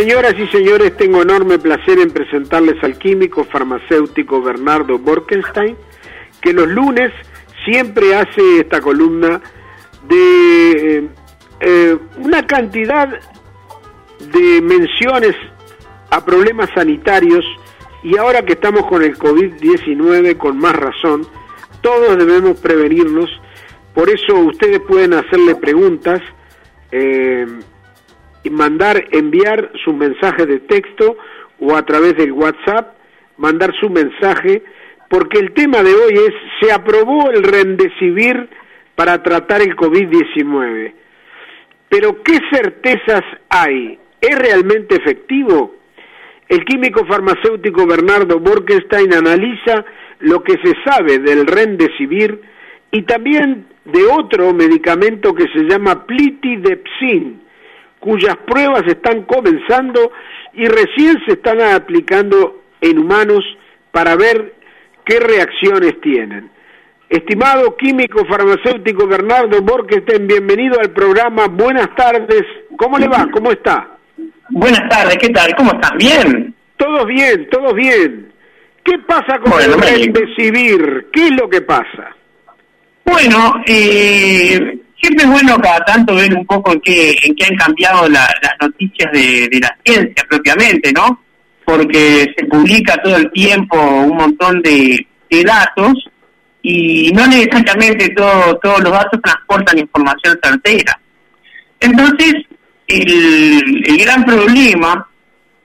Señoras y señores, tengo enorme placer en presentarles al químico farmacéutico Bernardo Borkenstein, que los lunes siempre hace esta columna de eh, eh, una cantidad de menciones a problemas sanitarios y ahora que estamos con el COVID-19 con más razón, todos debemos prevenirnos, por eso ustedes pueden hacerle preguntas eh, y mandar, enviar su mensaje de texto o a través del WhatsApp, mandar su mensaje, porque el tema de hoy es, se aprobó el Remdesivir para tratar el COVID-19, pero ¿qué certezas hay? ¿Es realmente efectivo? El químico farmacéutico Bernardo Borkenstein analiza lo que se sabe del Remdesivir y también de otro medicamento que se llama Plitidepsin, cuyas pruebas están comenzando y recién se están aplicando en humanos para ver qué reacciones tienen. Estimado químico farmacéutico Bernardo Borkenstein, bienvenido al programa. Buenas tardes. ¿Cómo le va? ¿Cómo está? Buenas tardes, ¿qué tal? ¿Cómo estás? ¿Bien? Todos bien, todos bien. ¿Qué pasa con el Remdesivir? ¿Qué es lo que pasa? Bueno, eh, siempre es bueno cada tanto ver un poco en qué, en qué han cambiado las noticias de, la ciencia propiamente, ¿no? Porque se publica todo el tiempo un montón de, datos y no necesariamente todo, todos los datos transportan información certera. Entonces, el, el gran problema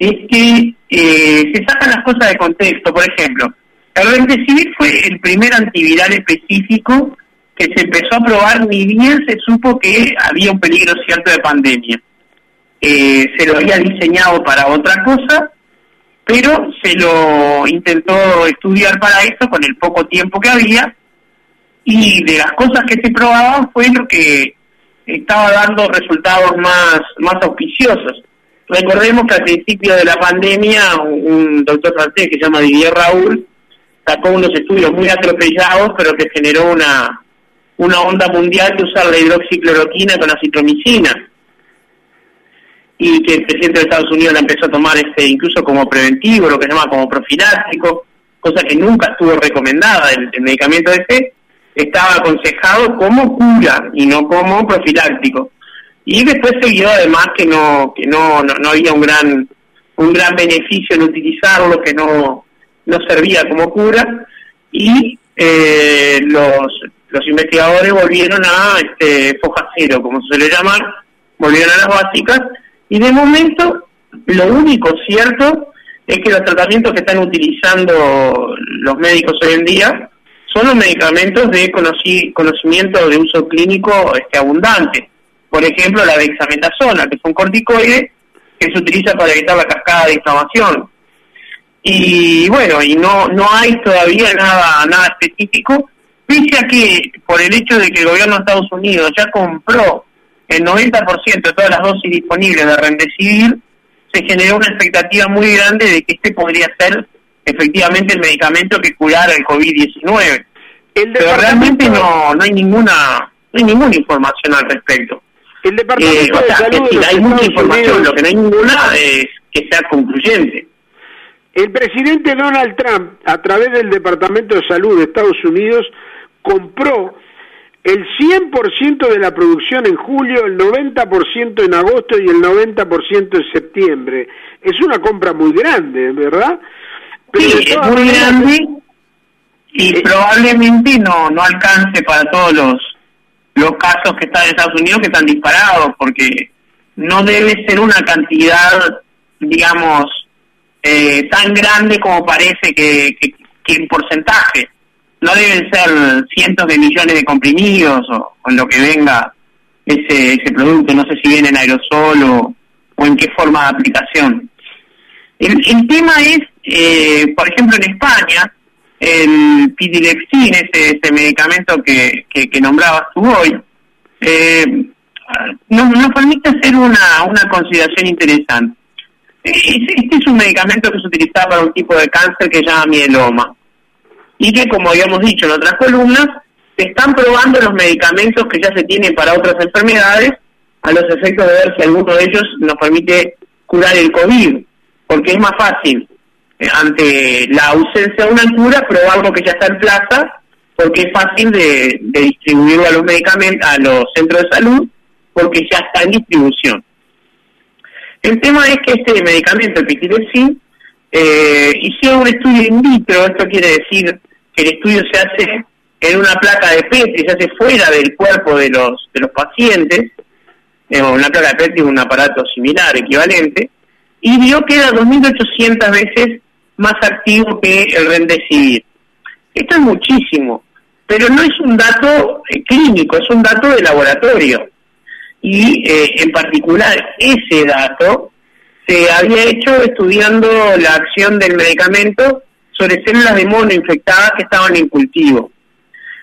es que eh, se sacan las cosas de contexto. Por ejemplo, el Remdesivir fue el primer antiviral específico que se empezó a probar ni bien se supo que había un peligro cierto de pandemia. Eh, se lo había diseñado para otra cosa, pero se lo intentó estudiar para eso con el poco tiempo que había y de las cosas que se probaban fue lo que estaba dando resultados más, más auspiciosos. Recordemos que al principio de la pandemia un doctor francés que se llama Didier Raúl sacó unos estudios muy atropellados pero que generó una, una onda mundial de usar la hidroxicloroquina con la citromicina y que el presidente de Estados Unidos la empezó a tomar este incluso como preventivo, lo que se llama como profiláctico, cosa que nunca estuvo recomendada. El, medicamento ese estaba aconsejado como cura y no como profiláctico. Y después se vio además que no que no, no, había un gran un gran beneficio en utilizarlo, que no no servía como cura y eh, los los investigadores volvieron a este, foja cero, como se suele llamar, volvieron a las básicas, y de momento lo único cierto es que los tratamientos que están utilizando los médicos hoy en día son los medicamentos de conocimiento de uso clínico este, abundante. Por ejemplo, la dexametasona, que es un corticoide que se utiliza para evitar la cascada de inflamación. Y bueno, y no no hay todavía nada nada específico Pese a que por el hecho de que el gobierno de Estados Unidos ya compró el 90% de todas las dosis disponibles de Remdesivir, se generó una expectativa muy grande de que este podría ser efectivamente el medicamento que curara el COVID-19. Pero realmente no, no hay ninguna no hay ninguna información al respecto. El Departamento eh, de Salud hay mucha información, lo que no hay ninguna es que sea concluyente. El presidente Donald Trump, a través del Departamento de Salud de Estados Unidos, compró el 100% de la producción en julio, el 90% en agosto y el 90% en septiembre. Es una compra muy grande, ¿verdad? sí, es muy grande y eh, probablemente no no alcance para todos los los casos que están en Estados Unidos que están disparados, porque no debe ser una cantidad, digamos, eh, tan grande como parece que, que, que en porcentaje no deben ser cientos de millones de comprimidos o, lo que venga ese, ese producto, no sé si viene en aerosol o, en qué forma de aplicación. El, el tema es, eh, por ejemplo, en España, el Pidilexin, ese, ese medicamento que, que, nombrabas tú hoy, eh, nos, nos permite hacer una, una consideración interesante. Este es un medicamento que se utiliza para un tipo de cáncer que se llama mieloma y que, como habíamos dicho en otras columnas, se están probando los medicamentos que ya se tienen para otras enfermedades a los efectos de ver si alguno de ellos nos permite curar el COVID, porque es más fácil eh, ante la ausencia de una cura probar algo que ya está en plaza, porque es fácil de, distribuirlo a los medicamentos, a los centros de salud, porque ya está en distribución. El tema es que este medicamento, el pitilexin, eh, hicieron un estudio in vitro, esto quiere decir que el estudio se hace en una placa de Petri, se hace fuera del cuerpo de los, de los pacientes, eh, una placa de Petri es un aparato similar, equivalente, y vio que era 2.800 veces más activo que el Remdesivir. Esto es muchísimo, pero no es un dato eh, clínico, es un dato de laboratorio. Y eh, en particular ese dato se había hecho estudiando la acción del medicamento sobre células de mono infectadas que estaban en cultivo.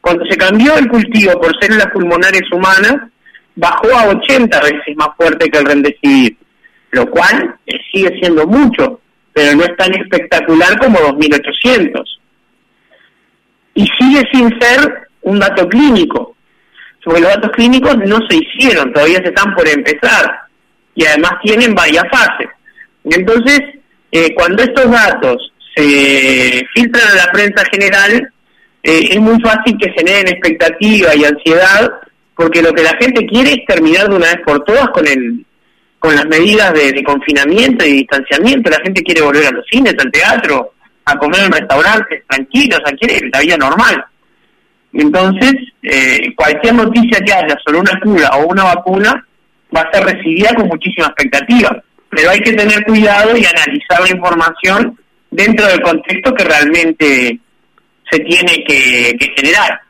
Cuando se cambió el cultivo por células pulmonares humanas, bajó a 80 veces más fuerte que el Remdesivir, lo cual sigue siendo mucho, pero no es tan espectacular como 2800. Y sigue sin ser un dato clínico, porque los datos clínicos no se hicieron, todavía se están por empezar, y además tienen varias fases. Entonces, eh, cuando estos datos se filtran a la prensa general, eh, es muy fácil que generen expectativa y ansiedad, porque lo que la gente quiere es terminar de una vez por todas con el con las medidas de, confinamiento y distanciamiento. La gente quiere volver a los cines, al teatro, a comer en restaurantes tranquilos, a quiere la vida normal. Entonces, eh, cualquier noticia que haya sobre una cura o una vacuna va a ser recibida con muchísima expectativa. Pero hay que tener cuidado y analizar la información dentro del contexto que realmente se tiene que, generar.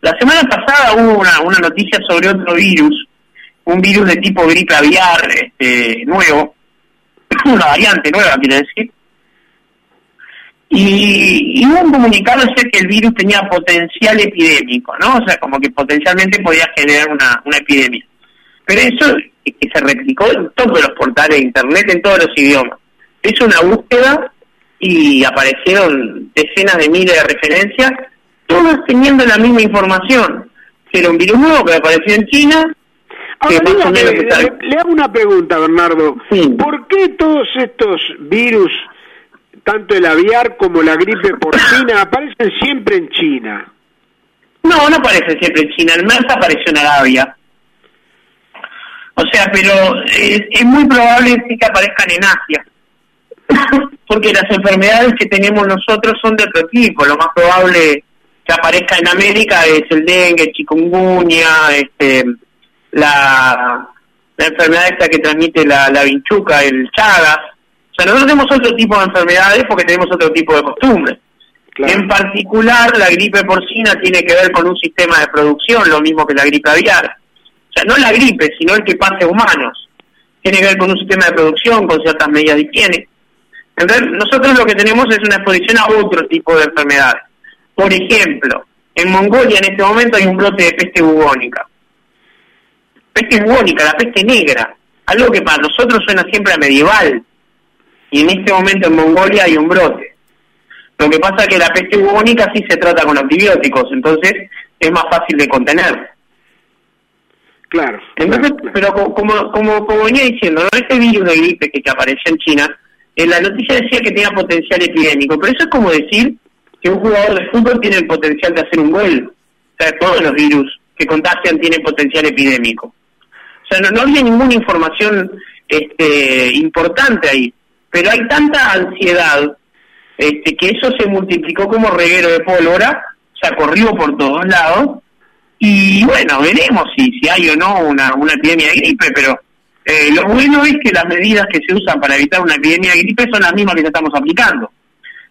La semana pasada hubo una, noticia sobre otro virus, un virus de tipo gripe aviar este, nuevo, una variante nueva, quiere decir, y, un comunicado decía que el virus tenía potencial epidémico, ¿no? O sea, como que potencialmente podía generar una, una epidemia. Pero eso que se replicó en todos los portales de Internet, en todos los idiomas. Es una búsqueda y aparecieron decenas de miles de referencias, todas teniendo la misma información. Era un virus nuevo que apareció en China, le, le, hago una pregunta, Bernardo. ¿Por qué todos estos virus tanto el aviar como la gripe porcina aparecen siempre en China. No, no aparecen siempre en China. El MERS apareció en Arabia. O sea, pero es, muy probable que aparezcan en Asia. Porque las enfermedades que tenemos nosotros son de otro tipo. Lo más probable que aparezca en América es el dengue, el chikungunya, este, la, la enfermedad esta que transmite la, la vinchuca, el chagas o sea, nosotros tenemos otro tipo de enfermedades porque tenemos otro tipo de costumbres. En particular, la gripe porcina tiene que ver con un sistema de producción, lo mismo que la gripe aviar. O sea, no la gripe, sino el que pase a humanos. Tiene que ver con un sistema de producción, con ciertas medidas de higiene. Entonces, nosotros lo que tenemos es una exposición a otro tipo de enfermedades. Por ejemplo, en Mongolia en este momento hay un brote de peste bubónica. Peste bubónica, la peste negra. Algo que para nosotros suena siempre a medieval y en este momento en Mongolia hay un brote. Lo que pasa es que la peste bubónica sí se trata con antibióticos, entonces es más fácil de contener. Claro. Entonces, pero como, como, como venía diciendo, ¿no? este virus de gripe que, apareció en China, en la noticia decía que tenía potencial epidémico, pero eso es como decir que un jugador de fútbol tiene el potencial de hacer un gol. O sea, todos los virus que contagian tienen potencial epidémico. O sea, no, no había ninguna información este, importante ahí pero hay tanta ansiedad este, que eso se multiplicó como reguero de pólvora, se corrió por todos lados, y bueno, veremos si, si hay o no una, una epidemia de gripe, pero eh, lo bueno es que las medidas que se usan para evitar una epidemia de gripe son las mismas que ya estamos aplicando.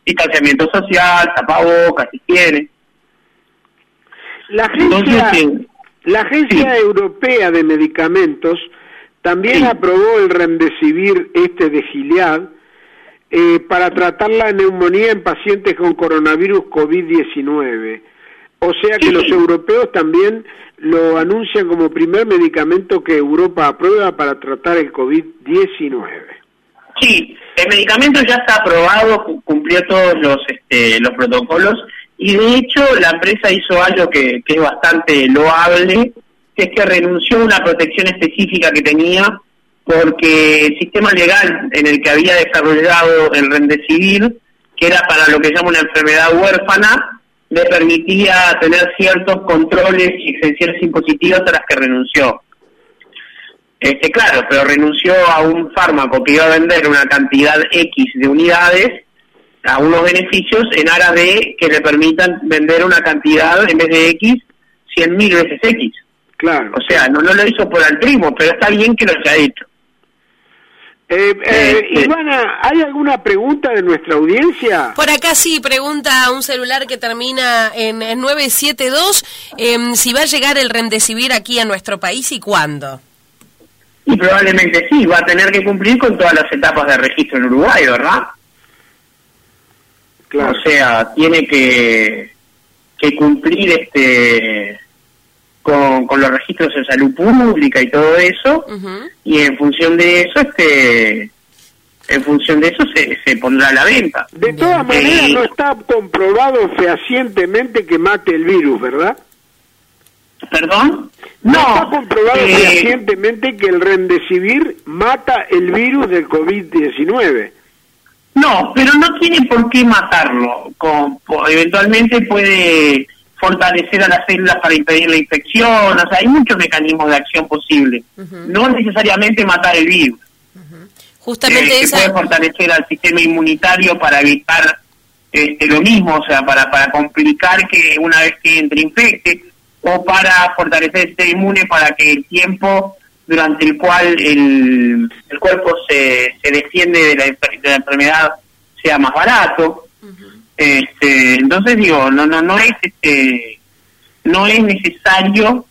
Distanciamiento social, tapabocas, higiene. La agencia, la agencia Europea de Medicamentos también aprobó el Remdesivir este de Gilead eh, para tratar la neumonía en pacientes con coronavirus COVID-19. O sea que los europeos también lo anuncian como primer medicamento que Europa aprueba para tratar el COVID-19. Sí, el medicamento ya está aprobado, cumplió todos los, este, los protocolos y de hecho la empresa hizo algo que, que es bastante loable, que es que renunció a una protección específica que tenía porque el sistema legal en el que había desarrollado el Remdesivir, que era para lo que llama una enfermedad huérfana, le permitía tener ciertos controles y exenciones impositivas a las que renunció. Este, claro, pero renunció a un fármaco que iba a vender una cantidad X de unidades a unos beneficios en aras de que le permitan vender una cantidad en vez de X, 100 mil veces X. Claro. O sea, no, no lo hizo por altruismo, pero está bien que lo haya hecho. Eh, eh, Ivana, ¿hay alguna pregunta de nuestra audiencia? Por acá sí, pregunta un celular que termina en, 972 em, si va a llegar el Remdesivir aquí a nuestro país y cuándo. Y probablemente sí, va a tener que cumplir con todas las etapas de registro en Uruguay, ¿verdad? Claro. O sea, tiene que, que cumplir este con, con, los registros de salud pública y todo eso, y en función de eso, este en función de eso se, se pondrá a la venta. De todas maneras, no está comprobado fehacientemente que mate el virus, ¿verdad? ¿Perdón? No, está comprobado eh, fehacientemente que el Remdesivir mata el virus del COVID-19. No, pero no tiene por qué matarlo. Con, eventualmente puede fortalecer a las células para impedir la infección, o sea, hay muchos mecanismos de acción posibles, no necesariamente matar el virus. Justamente eh, puede fortalecer al sistema inmunitario para evitar este, lo mismo, o sea, para, para complicar que una vez que entre infecte, o para fortalecer el sistema inmune para que el tiempo durante el cual el, el cuerpo se, se defiende de la, de la enfermedad sea más barato. Este, entonces digo, no no no es este no es necesario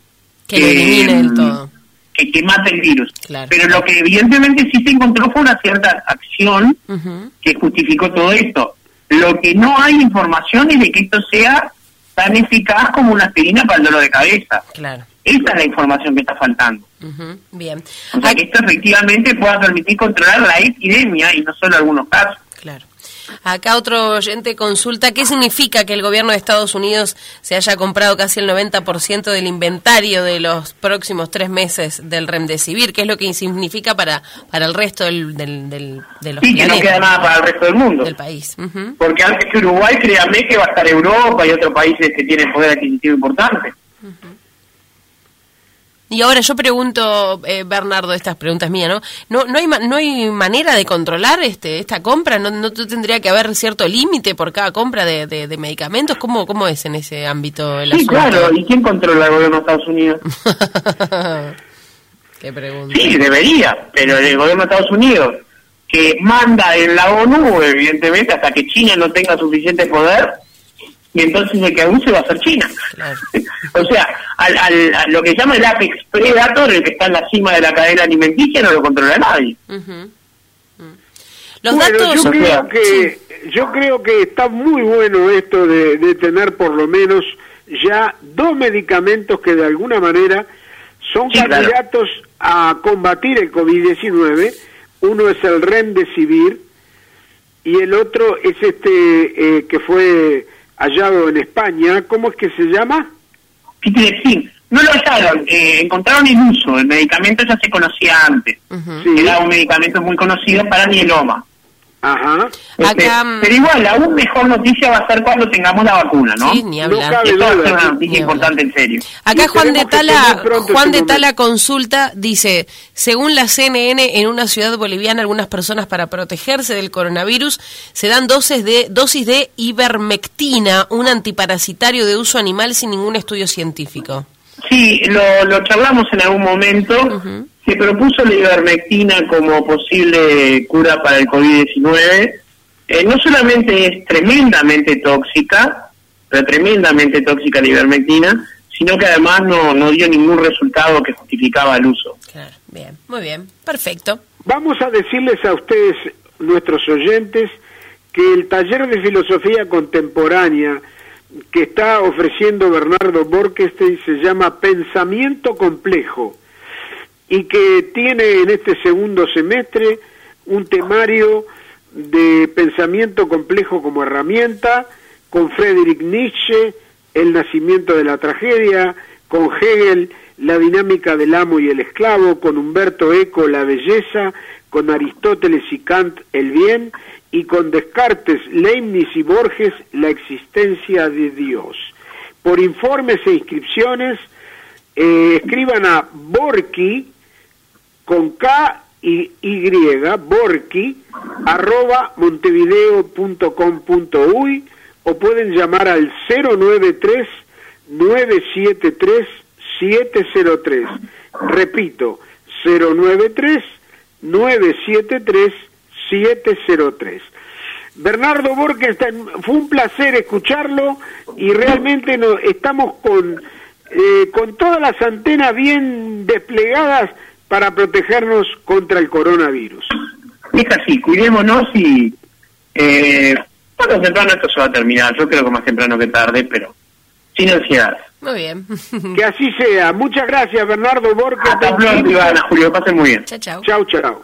que, elimine del todo. Que, mate el virus. Pero lo que evidentemente sí se encontró fue una cierta acción que justificó todo esto. Lo que no hay información es de que esto sea tan eficaz como una aspirina para el dolor de cabeza. Claro. Esa es la información que está faltando. Bien. O sea, que esto efectivamente pueda permitir controlar la epidemia y no solo algunos casos. Claro. Acá otro oyente consulta, ¿qué significa que el gobierno de Estados Unidos se haya comprado casi el 90% del inventario de los próximos tres meses del Remdesivir? ¿Qué es lo que significa para, para el resto del, del, del de los Sí, que no queda nada para el resto del mundo. Del país. Porque antes que Uruguay, créanme que va a estar Europa y otros países que tienen poder adquisitivo importante. Y ahora yo pregunto, eh, Bernardo, estas preguntas mías, ¿no? ¿no? No hay no hay manera de controlar este esta compra? ¿No, no tendría que haber cierto límite por cada compra de, de, medicamentos? ¿Cómo, ¿Cómo es en ese ámbito el Sí, claro. ¿Y quién controla el gobierno de Estados Unidos? Qué pregunta. Sí, debería, pero el gobierno de Estados Unidos, que manda en la ONU, evidentemente, hasta que China no tenga suficiente poder, y entonces el que abuse va a ser China. o sea, al, al, a lo que llama el Apex Predator, el que está en la cima de la cadena alimenticia, no lo controla nadie. Los datos... yo creo que yo creo que está muy bueno esto de, de tener por lo menos ya dos medicamentos que de alguna manera son candidatos a combatir el COVID-19. Uno es el Remdesivir y el otro es este eh, que fue hallado en España. ¿Cómo es que se llama? Sí, no lo hallaron, eh, encontraron el uso, el medicamento ya se conocía antes, era un medicamento muy conocido para mieloma. Ajá. Este, mm, pero igual, la aún mejor noticia va a ser cuando tengamos la vacuna, ¿no? Sí, ni hablar. No es una noticia importante en serio. Acá Juan de Tala, Juan de Tala consulta, dice, según la CNN, en una ciudad boliviana, algunas personas para protegerse del coronavirus se dan dosis de, dosis de ivermectina, un antiparasitario de uso animal sin ningún estudio científico. Sí, lo, lo charlamos en algún momento. Se propuso la ivermectina como posible cura para el COVID-19. Eh, no solamente es tremendamente tóxica, pero tremendamente tóxica la ivermectina, sino que además no, no dio ningún resultado que justificaba el uso. Claro, bien, muy bien, perfecto. Vamos a decirles a ustedes, nuestros oyentes, que el taller de filosofía contemporánea que está ofreciendo Bernardo Borkestein se llama Pensamiento Complejo y que tiene en este segundo semestre un temario de pensamiento complejo como herramienta, con Friedrich Nietzsche, el nacimiento de la tragedia, con Hegel, La dinámica del amo y el esclavo, con Humberto Eco La belleza, con Aristóteles y Kant el bien, y con Descartes, Leibniz y Borges la existencia de Dios. Por informes e inscripciones, eh, escriban a Borki con K y Y, Borki, arroba montevideo.com.uy o pueden llamar al 093 973 703. Repito, 093 973 703. Bernardo Borges, fue un placer escucharlo y realmente estamos con, eh, con todas las antenas bien desplegadas para protegernos contra el coronavirus. Es así, cuidémonos y eh, temprano esto se va a terminar. Yo creo que más temprano que tarde, pero sin ansiedad. Muy bien. que así sea. Muchas gracias, Bernardo Borges. Hasta pronto, Ivana. Julio, pasen muy bien. Chao, chao. Chao, chao.